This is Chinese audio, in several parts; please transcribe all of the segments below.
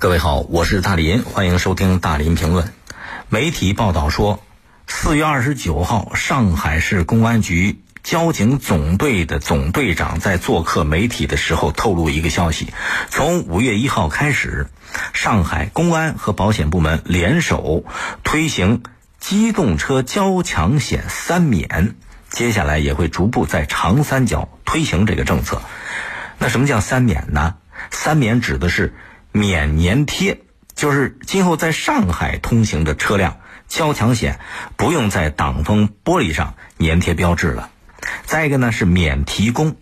各位好，我是大林，欢迎收听大林评论。媒体报道说，四月二十九号，上海市公安局交警总队的总队长在做客媒体的时候透露一个消息：从五月一号开始，上海公安和保险部门联手推行机动车交强险三免，接下来也会逐步在长三角推行这个政策。那什么叫三免呢？三免指的是。免粘贴，就是今后在上海通行的车辆交强险不用在挡风玻璃上粘贴标志了。再一个呢是免提供，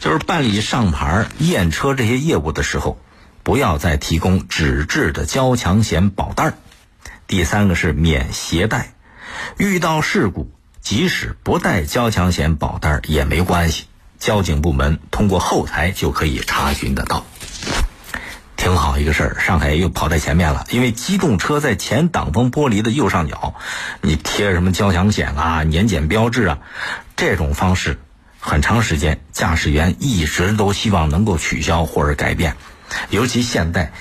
就是办理上牌验车这些业务的时候，不要再提供纸质的交强险保单。第三个是免携带，遇到事故即使不带交强险保单也没关系，交警部门通过后台就可以查询得到。挺好一个事儿，上海又跑在前面了。因为机动车在前挡风玻璃的右上角，你贴什么交强险啊、年检标志啊，这种方式，很长时间驾驶员一直都希望能够取消或者改变。尤其现在，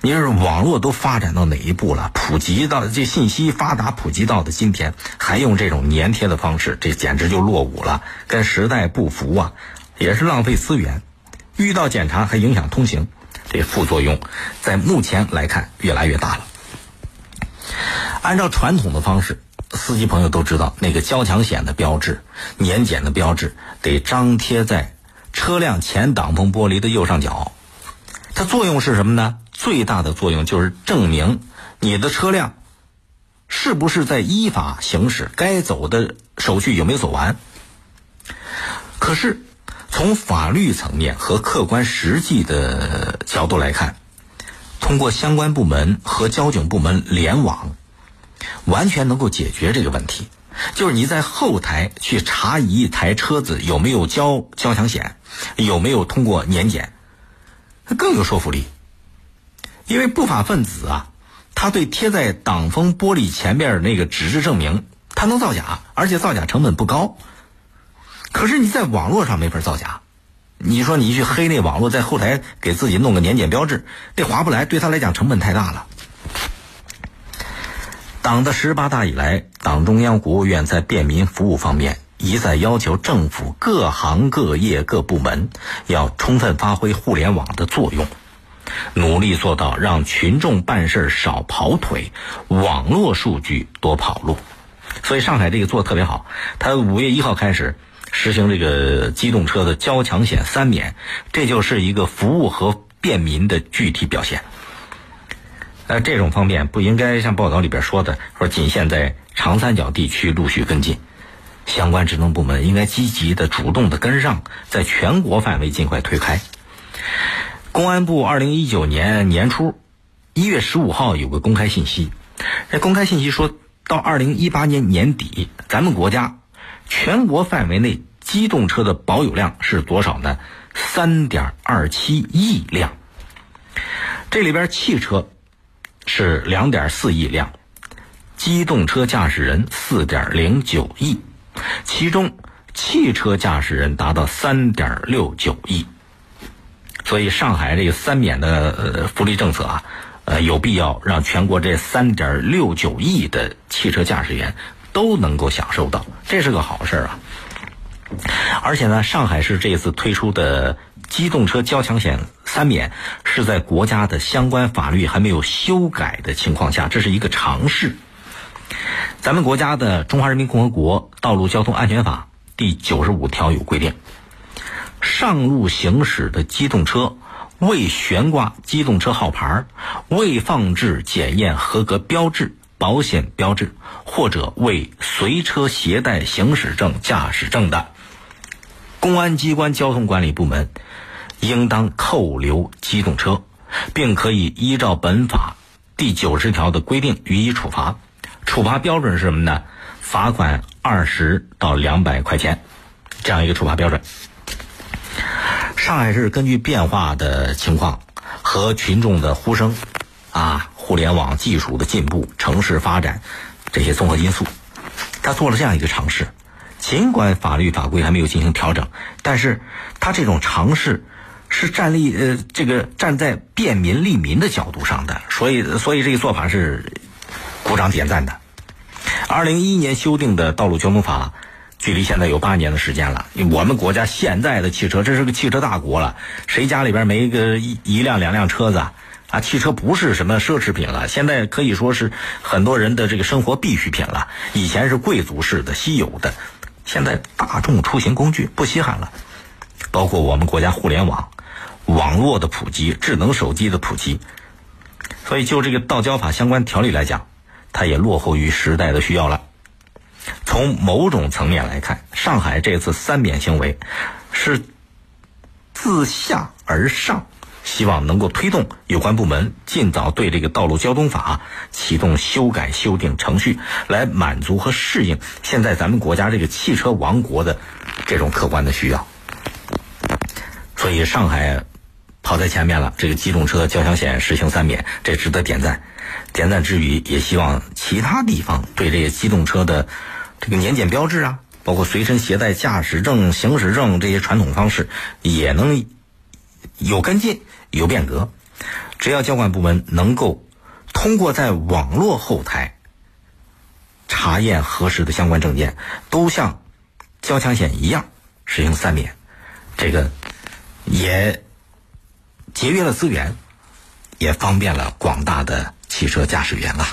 你说网络都发展到哪一步了？普及到这信息发达普及到的今天，还用这种粘贴的方式，这简直就落伍了，跟时代不符啊，也是浪费资源。遇到检查还影响通行。这副作用，在目前来看越来越大了。按照传统的方式，司机朋友都知道，那个交强险的标志、年检的标志得张贴在车辆前挡风玻璃的右上角。它作用是什么呢？最大的作用就是证明你的车辆是不是在依法行驶，该走的手续有没有走完。可是。从法律层面和客观实际的角度来看，通过相关部门和交警部门联网，完全能够解决这个问题。就是你在后台去查一台车子有没有交交强险，有没有通过年检，更有说服力。因为不法分子啊，他对贴在挡风玻璃前面那个纸质证明，他能造假，而且造假成本不高。可是你在网络上没法造假，你说你去黑那网络，在后台给自己弄个年检标志，这划不来，对他来讲成本太大了。党的十八大以来，党中央、国务院在便民服务方面一再要求政府各行各业各部门要充分发挥互联网的作用，努力做到让群众办事少跑腿，网络数据多跑路。所以上海这个做的特别好，他五月一号开始。实行这个机动车的交强险三免，这就是一个服务和便民的具体表现。呃，这种方面不应该像报道里边说的，说仅限在长三角地区陆续跟进，相关职能部门应该积极的、主动的跟上，在全国范围尽快推开。公安部二零一九年年初一月十五号有个公开信息，这公开信息说到二零一八年年底，咱们国家。全国范围内机动车的保有量是多少呢？三点二七亿辆。这里边汽车是两点四亿辆，机动车驾驶人四点零九亿，其中汽车驾驶人达到三点六九亿。所以上海这个三免的福利政策啊，呃有必要让全国这三点六九亿的汽车驾驶员。都能够享受到，这是个好事儿啊！而且呢，上海市这次推出的机动车交强险三免，是在国家的相关法律还没有修改的情况下，这是一个尝试。咱们国家的《中华人民共和国道路交通安全法》第九十五条有规定：上路行驶的机动车未悬挂机动车号牌，未放置检验合格标志。保险标志或者未随车携带行驶证、驾驶证的，公安机关交通管理部门应当扣留机动车，并可以依照本法第九十条的规定予以处罚。处罚标准是什么呢？罚款二十到两百块钱，这样一个处罚标准。上海市根据变化的情况和群众的呼声，啊。互联网技术的进步、城市发展这些综合因素，他做了这样一个尝试。尽管法律法规还没有进行调整，但是他这种尝试是站立呃这个站在便民利民的角度上的，所以所以这个做法是鼓掌点赞的。二零一一年修订的道路交通法，距离现在有八年的时间了。我们国家现在的汽车，这是个汽车大国了，谁家里边没个一一辆两辆车子啊？啊，汽车不是什么奢侈品了，现在可以说是很多人的这个生活必需品了。以前是贵族式的、稀有的，现在大众出行工具不稀罕了。包括我们国家互联网、网络的普及、智能手机的普及，所以就这个道交法相关条例来讲，它也落后于时代的需要了。从某种层面来看，上海这次三免行为是自下而上。希望能够推动有关部门尽早对这个道路交通法启动修改修订程序，来满足和适应现在咱们国家这个汽车王国的这种客观的需要。所以上海跑在前面了，这个机动车交强险实行三免，这值得点赞。点赞之余，也希望其他地方对这些机动车的这个年检标志啊，包括随身携带驾驶证、行驶证这些传统方式，也能有跟进。有变革，只要交管部门能够通过在网络后台查验核实的相关证件，都像交强险一样实行三免，这个也节约了资源，也方便了广大的汽车驾驶员了。